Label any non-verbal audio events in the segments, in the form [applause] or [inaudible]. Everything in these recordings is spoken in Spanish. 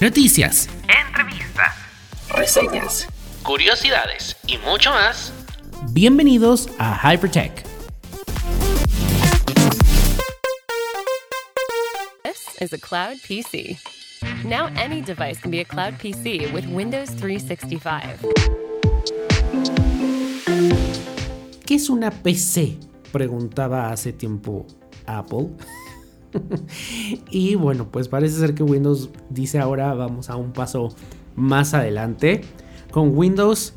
noticias, entrevistas, reseñas, curiosidades y mucho más. Bienvenidos a Hypertech. This is a cloud PC. Now any device can be a cloud PC with Windows 365. ¿Qué es una PC? Preguntaba hace tiempo Apple. [laughs] y bueno, pues parece ser que Windows dice ahora vamos a un paso más adelante con Windows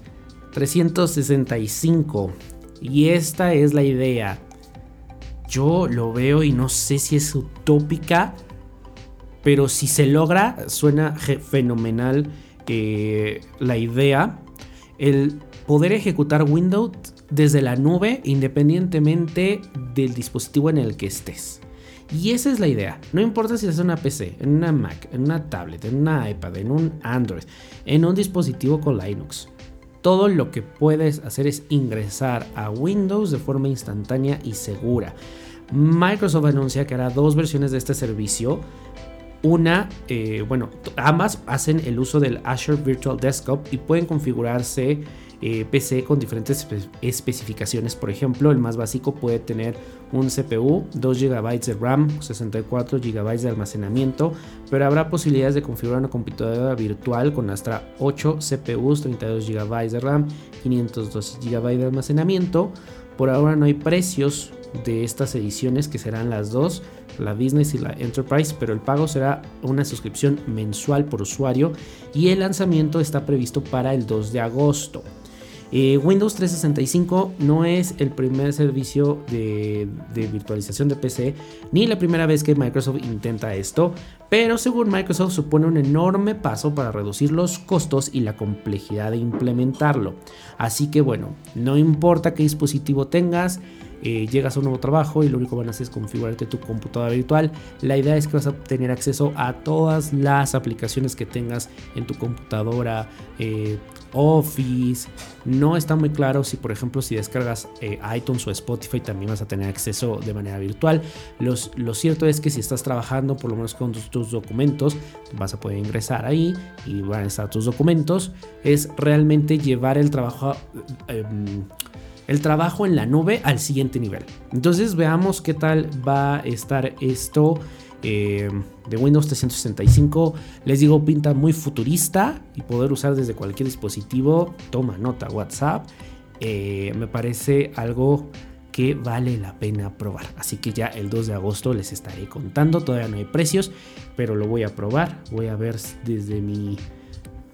365. Y esta es la idea. Yo lo veo y no sé si es utópica, pero si se logra, suena fenomenal eh, la idea. El poder ejecutar Windows desde la nube independientemente del dispositivo en el que estés. Y esa es la idea. No importa si es una PC, en una Mac, en una tablet, en una iPad, en un Android, en un dispositivo con Linux. Todo lo que puedes hacer es ingresar a Windows de forma instantánea y segura. Microsoft anuncia que hará dos versiones de este servicio. Una, eh, bueno, ambas hacen el uso del Azure Virtual Desktop y pueden configurarse eh, PC con diferentes especificaciones. Por ejemplo, el más básico puede tener un CPU, 2 GB de RAM, 64 GB de almacenamiento, pero habrá posibilidades de configurar una computadora virtual con hasta 8 CPUs, 32 GB de RAM, 512 GB de almacenamiento. Por ahora no hay precios de estas ediciones que serán las dos, la Business y la Enterprise, pero el pago será una suscripción mensual por usuario y el lanzamiento está previsto para el 2 de agosto. Eh, Windows 365 no es el primer servicio de, virtualización de PC ni la primera vez que Microsoft intenta esto, pero según Microsoft supone un enorme paso para reducir los costos y la complejidad de implementarlo. Así que bueno, no importa qué dispositivo tengas, eh, llegas a un nuevo trabajo y lo único que van a hacer es configurarte tu computadora virtual. La idea es que vas a tener acceso a todas las aplicaciones que tengas en tu computadora, eh, Office. No está muy claro si, por ejemplo, si descargas eh, iTunes o Spotify también vas a tener acceso de manera virtual. lo cierto es que si estás trabajando, por lo menos con tus, documentos, vas a poder ingresar ahí y van a estar tus documentos. Es realmente llevar el trabajo. Em, el trabajo en la nube al siguiente nivel. Entonces veamos qué tal va a estar esto eh, de Windows 365. Les digo, pinta muy futurista y poder usar desde cualquier dispositivo. Toma nota, WhatsApp. Eh, me parece algo que vale la pena probar. Así que ya el 2 de agosto les estaré contando. Todavía no hay precios, pero lo voy a probar. Voy a ver desde mi,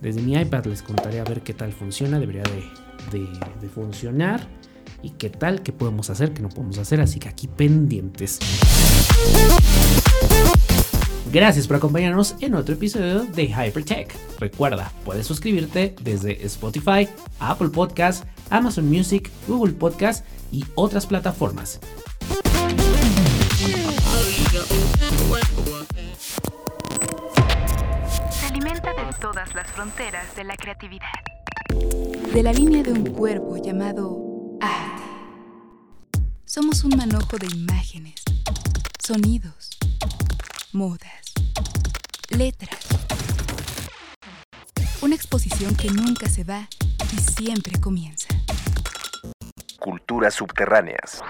desde mi iPad. Les contaré a ver qué tal funciona. Debería de, funcionar. Y qué tal, qué podemos hacer, qué no podemos hacer. Así que aquí pendientes. Gracias por acompañarnos en otro episodio de Hypertech. Recuerda, puedes suscribirte desde Spotify, Apple Podcasts, Amazon Music, Google Podcasts y otras plataformas. Todas las fronteras de la creatividad. De la línea de un cuerpo llamado arte. Somos un manojo de imágenes, sonidos, modas letras. Una exposición que nunca se va y siempre comienza. Culturas subterráneas.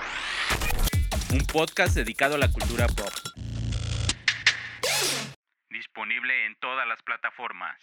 Un podcast dedicado a la cultura pop. Disponible en todas las plataformas.